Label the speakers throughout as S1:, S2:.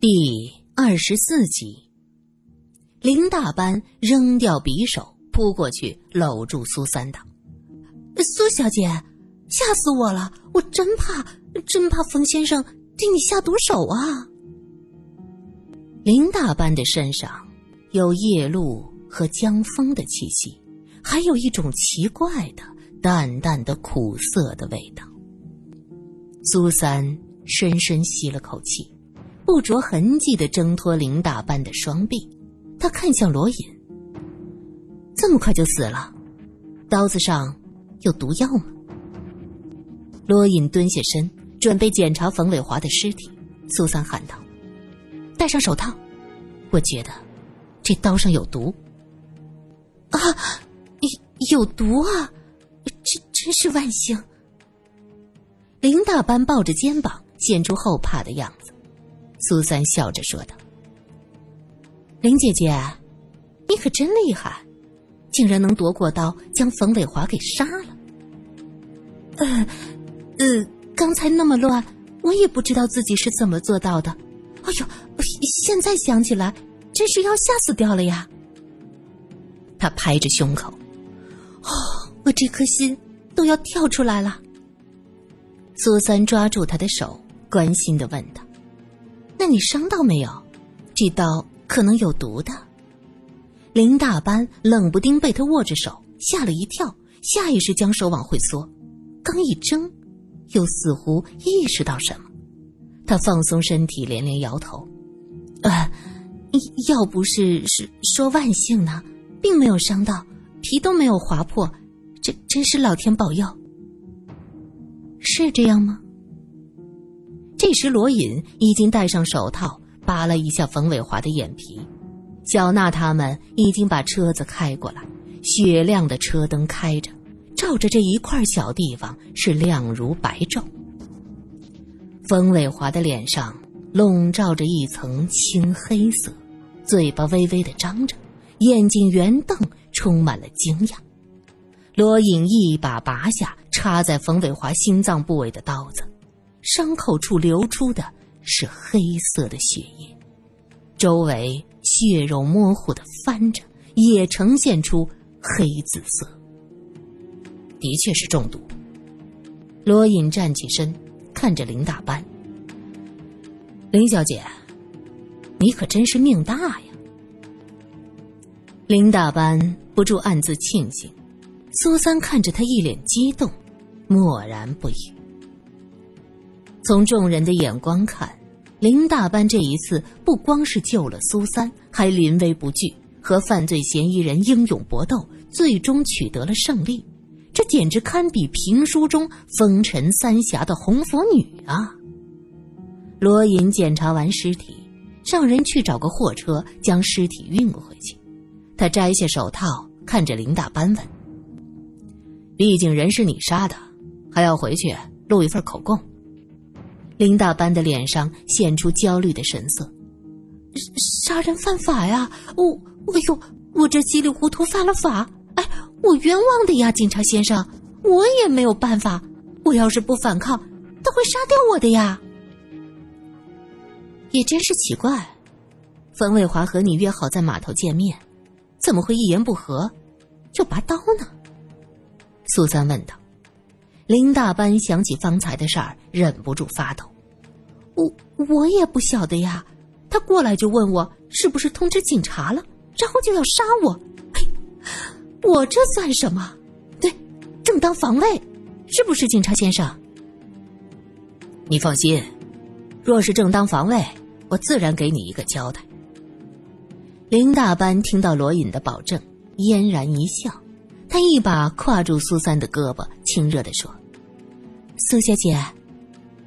S1: 第二十四集，林大班扔掉匕首，扑过去搂住苏三道：“
S2: 苏小姐，吓死我了！我真怕，真怕冯先生对你下毒手啊！”
S1: 林大班的身上有夜露和江风的气息，还有一种奇怪的、淡淡的苦涩的味道。苏三深深吸了口气。不着痕迹的挣脱林大班的双臂，他看向罗隐：“这么快就死了？刀子上有毒药吗？”罗隐蹲下身，准备检查冯伟华的尸体。苏三喊道：“戴上手套，我觉得这刀上有毒。”
S2: 啊，有有毒啊！真真是万幸。
S1: 林大班抱着肩膀，显出后怕的样。苏三笑着说道：“林姐姐，你可真厉害，竟然能夺过刀将冯伟华给杀了。”“
S2: 呃，呃，刚才那么乱，我也不知道自己是怎么做到的。哎呦，现在想起来，真是要吓死掉了呀！”
S1: 他拍着胸口：“
S2: 哦，我这颗心都要跳出来了。”
S1: 苏三抓住他的手，关心的问道。那你伤到没有？这刀可能有毒的。林大班冷不丁被他握着手，吓了一跳，下意识将手往回缩，刚一挣，又似乎意识到什么，他放松身体，连连摇头：“
S2: 呃，要不是是说万幸呢，并没有伤到，皮都没有划破，这真是老天保佑。”
S1: 是这样吗？这时，罗隐已经戴上手套，扒了一下冯伟华的眼皮。小娜他们已经把车子开过来，雪亮的车灯开着，照着这一块小地方是亮如白昼。冯伟华的脸上笼罩着一层青黑色，嘴巴微微的张着，眼睛圆瞪，充满了惊讶。罗隐一把拔下插在冯伟华心脏部位的刀子。伤口处流出的是黑色的血液，周围血肉模糊的翻着，也呈现出黑紫色。的确是中毒。罗隐站起身，看着林大班：“林小姐，你可真是命大呀！”林大班不住暗自庆幸，苏三看着他一脸激动，默然不语。从众人的眼光看，林大班这一次不光是救了苏三，还临危不惧，和犯罪嫌疑人英勇搏斗，最终取得了胜利。这简直堪比评书中风尘三侠的红拂女啊！罗隐检查完尸体，让人去找个货车将尸体运回去。他摘下手套，看着林大班问：“毕竟人是你杀的，还要回去录一份口供。”林大班的脸上现出焦虑的神色。
S2: 杀人犯法呀！我，哎呦，我这稀里糊涂犯了法！哎，我冤枉的呀，警察先生，我也没有办法。我要是不反抗，他会杀掉我的呀。
S1: 也真是奇怪，冯伟华和你约好在码头见面，怎么会一言不合就拔刀呢？苏三问道。林大班想起方才的事儿，忍不住发抖。
S2: 我我也不晓得呀，他过来就问我是不是通知警察了，然后就要杀我。嘿，我这算什么？对，正当防卫，是不是警察先生？
S1: 你放心，若是正当防卫，我自然给你一个交代。林大班听到罗隐的保证，嫣然一笑。他一把挎住苏三的胳膊，亲热的说：“
S2: 苏小姐，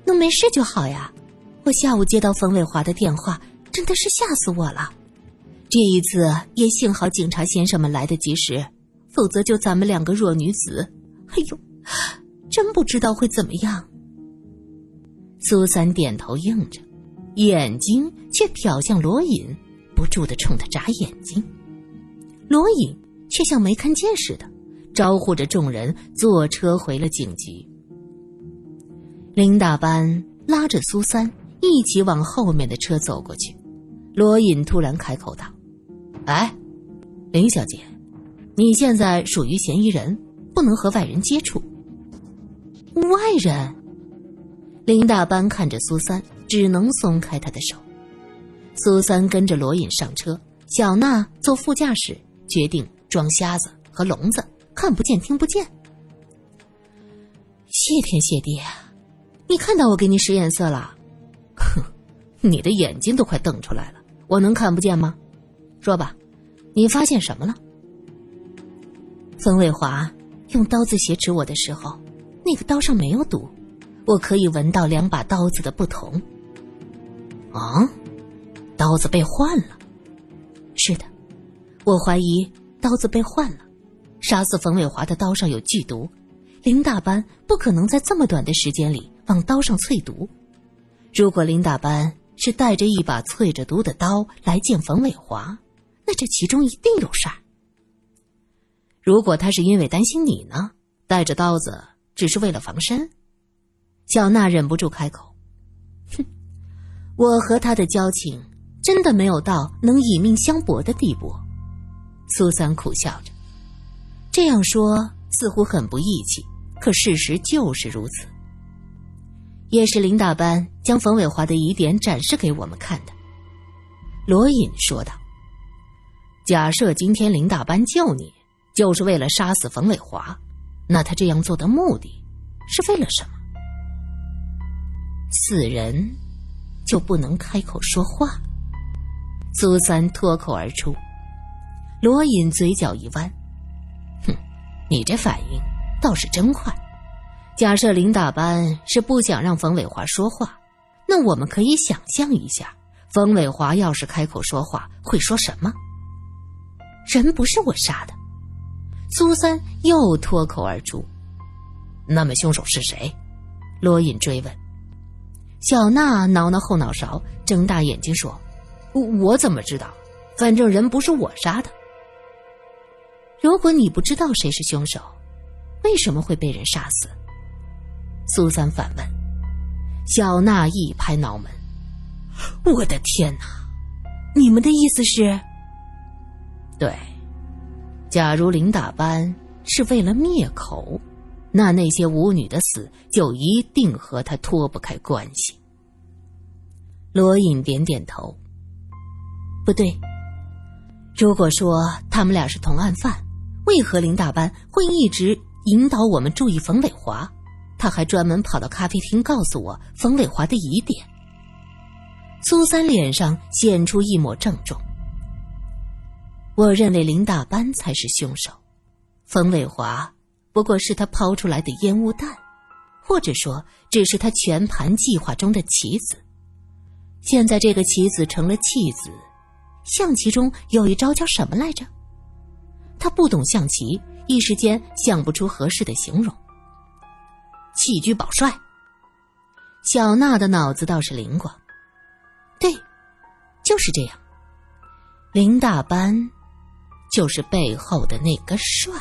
S2: 能没事就好呀。我下午接到冯伟华的电话，真的是吓死我了。这一次也幸好警察先生们来得及时，否则就咱们两个弱女子，哎呦，真不知道会怎么样。”
S1: 苏三点头应着，眼睛却瞟向罗隐，不住的冲他眨眼睛。罗隐却像没看见似的。招呼着众人坐车回了警局。林大班拉着苏三一起往后面的车走过去。罗隐突然开口道：“哎，林小姐，你现在属于嫌疑人，不能和外人接触。”
S2: 外人。
S1: 林大班看着苏三，只能松开他的手。苏三跟着罗隐上车，小娜坐副驾驶，决定装瞎子和聋子，看不见听不见。
S2: 谢天谢地，你看到我给你使眼色了？
S1: 哼，你的眼睛都快瞪出来了，我能看不见吗？说吧，你发现什么了？
S2: 冯伟华用刀子挟持我的时候，那个刀上没有毒，我可以闻到两把刀子的不同。
S1: 啊？刀子被换了，
S2: 是的，我怀疑刀子被换了。杀死冯伟华的刀上有剧毒，林大班不可能在这么短的时间里往刀上淬毒。如果林大班是带着一把淬着毒的刀来见冯伟华，那这其中一定有事儿。
S1: 如果他是因为担心你呢，带着刀子只是为了防身，小娜忍不住开口：“
S2: 哼，我和他的交情。”真的没有到能以命相搏的地步，
S1: 苏三苦笑着，
S2: 这样说似乎很不义气，可事实就是如此。也是林大班将冯伟华的疑点展示给我们看的。
S1: 罗隐说道：“假设今天林大班救你，就是为了杀死冯伟华，那他这样做的目的是为了什么？
S2: 死人就不能开口说话？”
S1: 苏三脱口而出，罗隐嘴角一弯：“哼，你这反应倒是真快。假设林大班是不想让冯伟华说话，那我们可以想象一下，冯伟华要是开口说话会说什么？
S2: 人不是我杀的。”
S1: 苏三又脱口而出：“那么凶手是谁？”罗隐追问。小娜挠挠后脑勺，睁大眼睛说。我我怎么知道？反正人不是我杀的。
S2: 如果你不知道谁是凶手，为什么会被人杀死？
S1: 苏三反问。小娜一拍脑门：“我的天哪！
S2: 你们的意思是？
S1: 对，假如林大班是为了灭口，那那些舞女的死就一定和他脱不开关系。”罗隐点点头。
S2: 不对。如果说他们俩是同案犯，为何林大班会一直引导我们注意冯伟华？他还专门跑到咖啡厅告诉我冯伟华的疑点。苏三脸上现出一抹郑重。我认为林大班才是凶手，冯伟华不过是他抛出来的烟雾弹，或者说只是他全盘计划中的棋子。现在这个棋子成了弃子。象棋中有一招叫什么来着？他不懂象棋，一时间想不出合适的形容。
S1: 弃车保帅。
S2: 小娜的脑子倒是灵光。对，就是这样。林大班就是背后的那个帅。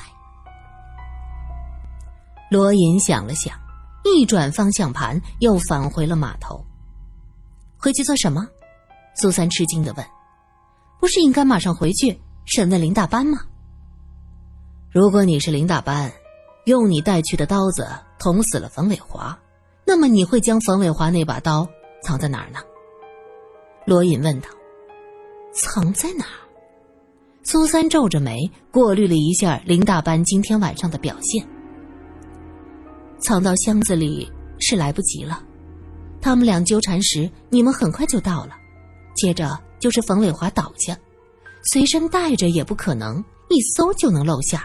S2: 罗隐想了想，一转方向盘，又返回了码头。回去做什么？苏三吃惊的问。不是应该马上回去审问林大班吗？
S1: 如果你是林大班，用你带去的刀子捅死了冯伟华，那么你会将冯伟华那把刀藏在哪儿呢？罗隐问道。
S2: 藏在哪儿？
S1: 苏三皱着眉，过滤了一下林大班今天晚上的表现。
S2: 藏到箱子里是来不及了，他们俩纠缠时，你们很快就到了，接着。就是冯伟华倒下，随身带着也不可能，一搜就能露馅。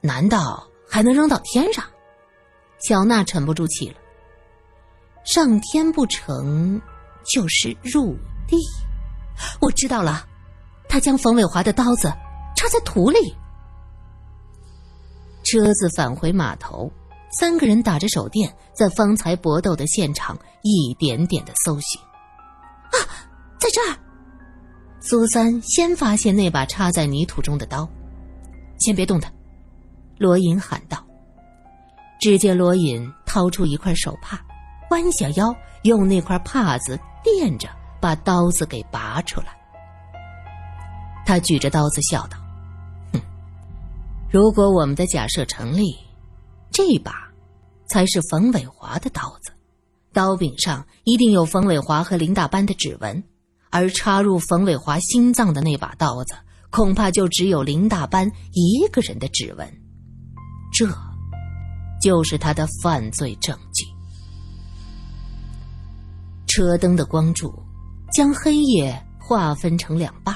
S1: 难道还能扔到天上？乔娜沉不住气了。
S2: 上天不成，就是入地。我知道了，他将冯伟华的刀子插在土里。车子返回码头，三个人打着手电，在方才搏斗的现场一点点的搜寻。啊！在这儿，苏三先发现那把插在泥土中的刀。
S1: 先别动它，
S2: 罗隐喊道。只见罗隐掏出一块手帕，弯下腰，
S1: 用那块帕子垫着，把刀子给拔出来。他举着刀子笑道：“哼，如果我们的假设成立，这把才是冯伟华的刀子，刀柄上一定有冯伟华和林大班的指纹，而插入冯伟华心脏的那把刀子，恐怕就只有林大班一个人的指纹。这，就是他的犯罪证据。”车灯的光柱将黑夜划分成两半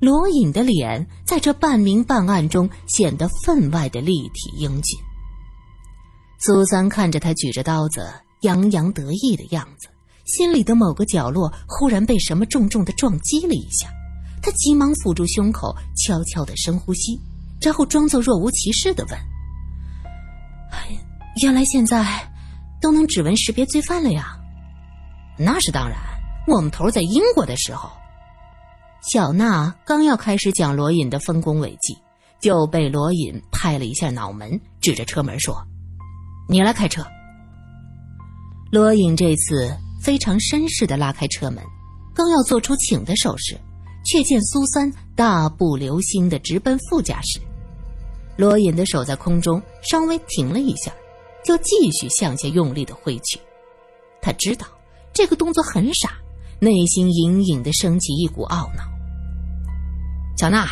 S1: 罗隐的脸在这半明半暗中显得分外的立体英俊。苏三看着他举着刀子洋洋得意的样子，心里的某个角落忽然被什么重重的撞击了一下。他急忙抚住胸口，悄悄的深呼吸，然后装作若无其事的问：“原来现在都能指纹识别罪犯了呀？”那是当然。我们头在英国的时候，小娜刚要开始讲罗隐的丰功伟绩，就被罗隐拍了一下脑门，指着车门说：“你来开车。”罗隐这次非常绅士的拉开车门，刚要做出请的手势，却见苏三大步流星的直奔副驾驶。罗隐的手在空中稍微停了一下，就继续向下用力的挥去。他知道。这个动作很傻，内心隐隐的升起一股懊恼。小娜，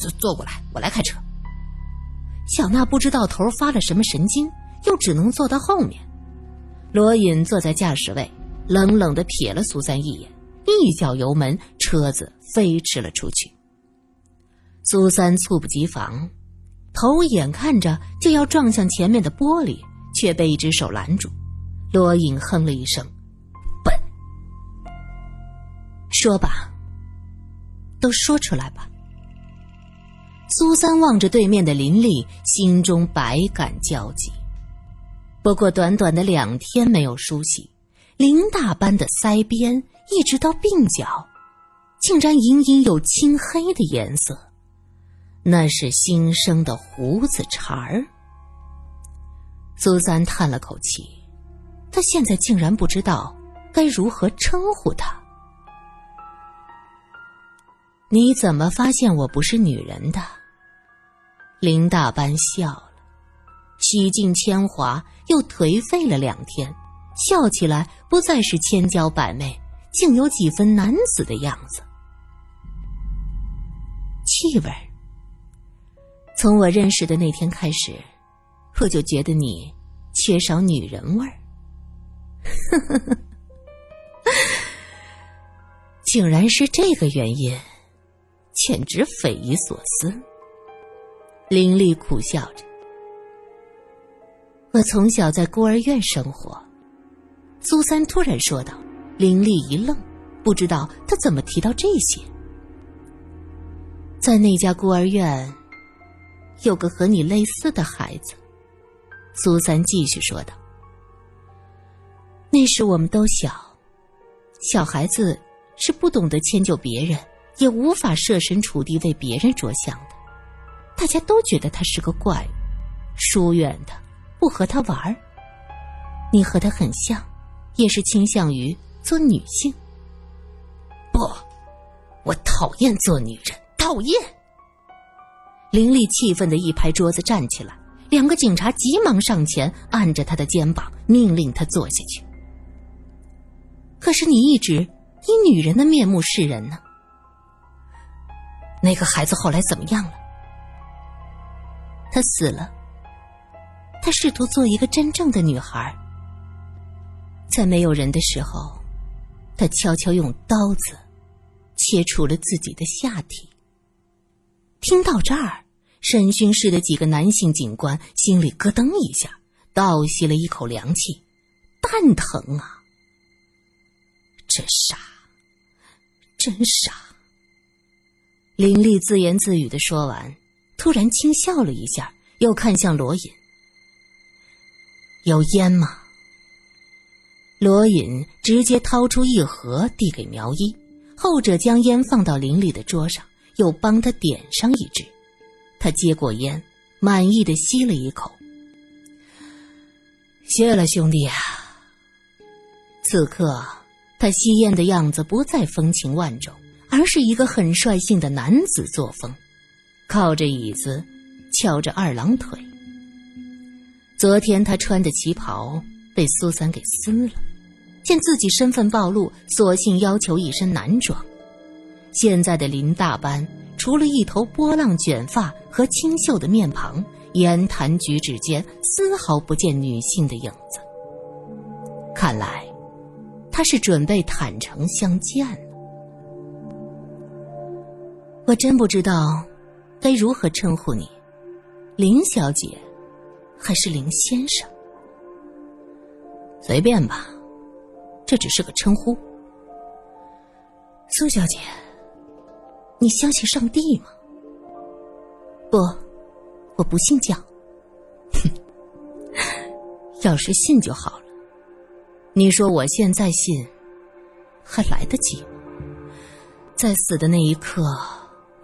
S1: 坐坐过来，我来开车。小娜不知道头发了什么神经，又只能坐到后面。罗隐坐在驾驶位，冷冷的瞥了苏三一眼，一脚油门，车子飞驰了出去。苏三猝不及防，头眼看着就要撞向前面的玻璃，却被一只手拦住。罗隐哼了一声。笨说吧，都说出来吧。苏三望着对面的林丽，心中百感交集。不过短短的两天没有梳洗，林大般的腮边一直到鬓角，竟然隐隐有青黑的颜色，那是新生的胡子茬儿。苏三叹了口气，他现在竟然不知道该如何称呼他。你怎么发现我不是女人的？林大班笑了，洗尽铅华，又颓废了两天，笑起来不再是千娇百媚，竟有几分男子的样子。气味从我认识的那天开始，我就觉得你缺少女人味儿。呵呵呵，竟然是这个原因。简直匪夷所思。林丽苦笑着：“我从小在孤儿院生活。”苏三突然说道。林丽一愣，不知道他怎么提到这些。在那家孤儿院，有个和你类似的孩子。苏三继续说道：“那时我们都小，小孩子是不懂得迁就别人。”也无法设身处地为别人着想的，大家都觉得他是个怪物，疏远他，不和他玩儿。你和他很像，也是倾向于做女性。不，我讨厌做女人，讨厌！林丽气愤的一拍桌子，站起来。两个警察急忙上前，按着他的肩膀，命令他坐下去。可是你一直以女人的面目示人呢？那个孩子后来怎么样了？他死了。他试图做一个真正的女孩，在没有人的时候，他悄悄用刀子切除了自己的下体。听到这儿，审讯室的几个男性警官心里咯噔一下，倒吸了一口凉气，蛋疼啊！真傻，真傻。林丽自言自语的说完，突然轻笑了一下，又看向罗隐：“有烟吗？”罗隐直接掏出一盒递给苗一，后者将烟放到林丽的桌上，又帮他点上一支。他接过烟，满意的吸了一口：“谢了，兄弟啊。”此刻，他吸烟的样子不再风情万种，而是一个很率性的男子作风，靠着椅子，翘着二郎腿。昨天他穿的旗袍被苏三给撕了，见自己身份暴露，索性要求一身男装。现在的林大班，除了一头波浪卷发和清秀的面庞，言谈举止间丝毫不见女性的影子。看来。他是准备坦诚相见了。我真不知道该如何称呼你，林小姐，还是林先生？随便吧，这只是个称呼。苏小姐，你相信上帝吗？不，我不信教。哼，要是信就好了。你说我现在信，还来得及吗？在死的那一刻，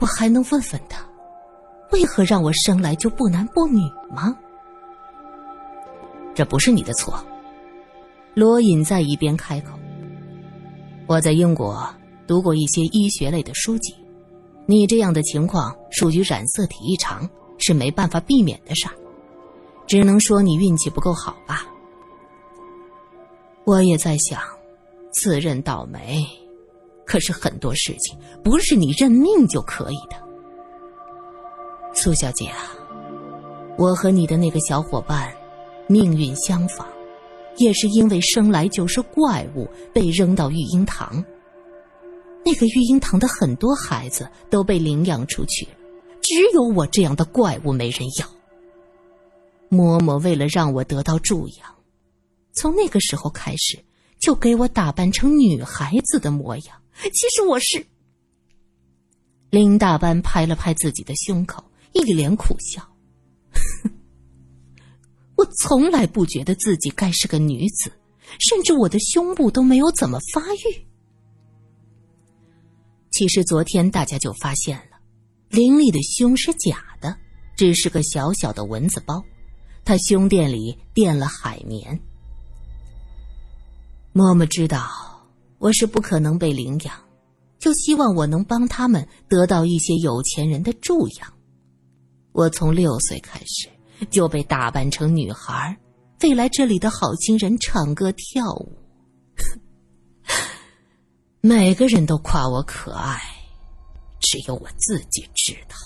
S1: 我还能问问他，为何让我生来就不男不女吗？这不是你的错。罗隐在一边开口：“我在英国读过一些医学类的书籍，你这样的情况属于染色体异常，是没办法避免的事儿，只能说你运气不够好吧。”我也在想，自认倒霉，可是很多事情不是你认命就可以的。苏小姐啊，我和你的那个小伙伴命运相仿，也是因为生来就是怪物被扔到育婴堂。那个育婴堂的很多孩子都被领养出去了，只有我这样的怪物没人要。嬷嬷为了让我得到助养。从那个时候开始，就给我打扮成女孩子的模样。其实我是林大班拍了拍自己的胸口，一脸苦笑。我从来不觉得自己该是个女子，甚至我的胸部都没有怎么发育。其实昨天大家就发现了，林丽的胸是假的，只是个小小的蚊子包，她胸垫里垫了海绵。嬷嬷知道我是不可能被领养，就希望我能帮他们得到一些有钱人的助养。我从六岁开始就被打扮成女孩，为来这里的好心人唱歌跳舞。每个人都夸我可爱，只有我自己知道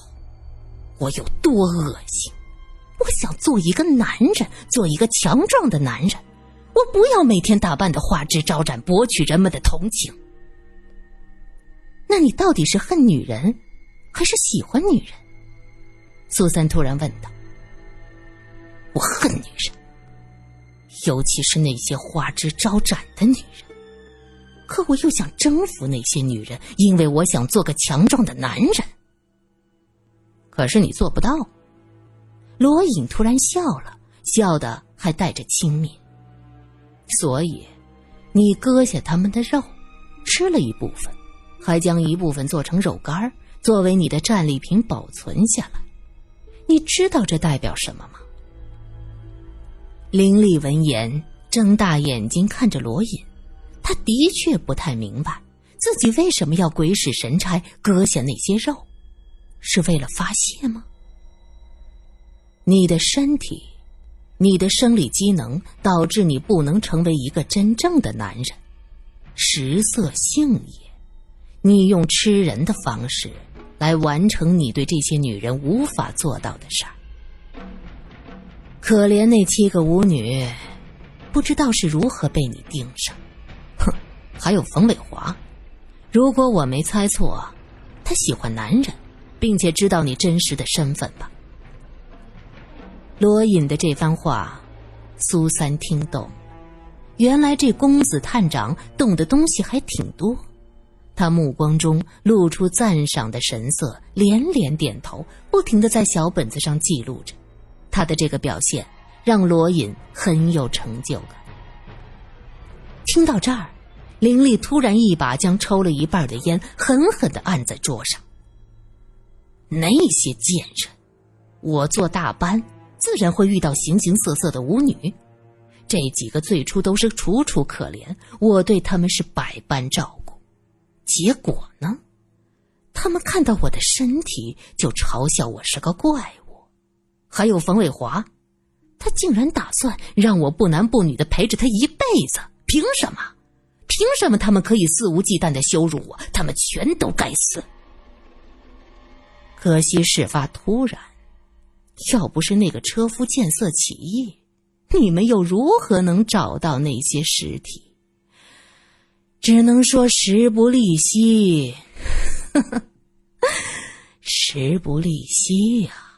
S1: 我有多恶心。我想做一个男人，做一个强壮的男人。我不要每天打扮的花枝招展，博取人们的同情。那你到底是恨女人，还是喜欢女人？苏三突然问道。我恨女人，尤其是那些花枝招展的女人。可我又想征服那些女人，因为我想做个强壮的男人。可是你做不到。罗隐突然笑了笑，的还带着轻蔑。所以，你割下他们的肉，吃了一部分，还将一部分做成肉干作为你的战利品保存下来。你知道这代表什么吗？林丽闻言，睁大眼睛看着罗隐，他的确不太明白自己为什么要鬼使神差割下那些肉，是为了发泄吗？你的身体。你的生理机能导致你不能成为一个真正的男人，食色性也。你用吃人的方式来完成你对这些女人无法做到的事儿。可怜那七个舞女，不知道是如何被你盯上。还有冯伟华，如果我没猜错，他喜欢男人，并且知道你真实的身份吧。罗隐的这番话，苏三听懂。原来这公子探长懂的东西还挺多。他目光中露出赞赏的神色，连连点头，不停的在小本子上记录着。他的这个表现让罗隐很有成就感。听到这儿，林丽突然一把将抽了一半的烟狠狠的按在桌上。那些贱人，我做大班。自然会遇到形形色色的舞女，这几个最初都是楚楚可怜，我对他们是百般照顾。结果呢？他们看到我的身体就嘲笑我是个怪物。还有冯伟华，他竟然打算让我不男不女的陪着他一辈子。凭什么？凭什么他们可以肆无忌惮的羞辱我？他们全都该死！可惜事发突然，要不是那个车夫见色起意，你们又如何能找到那些尸体？只能说时不利兮，时不利兮呀。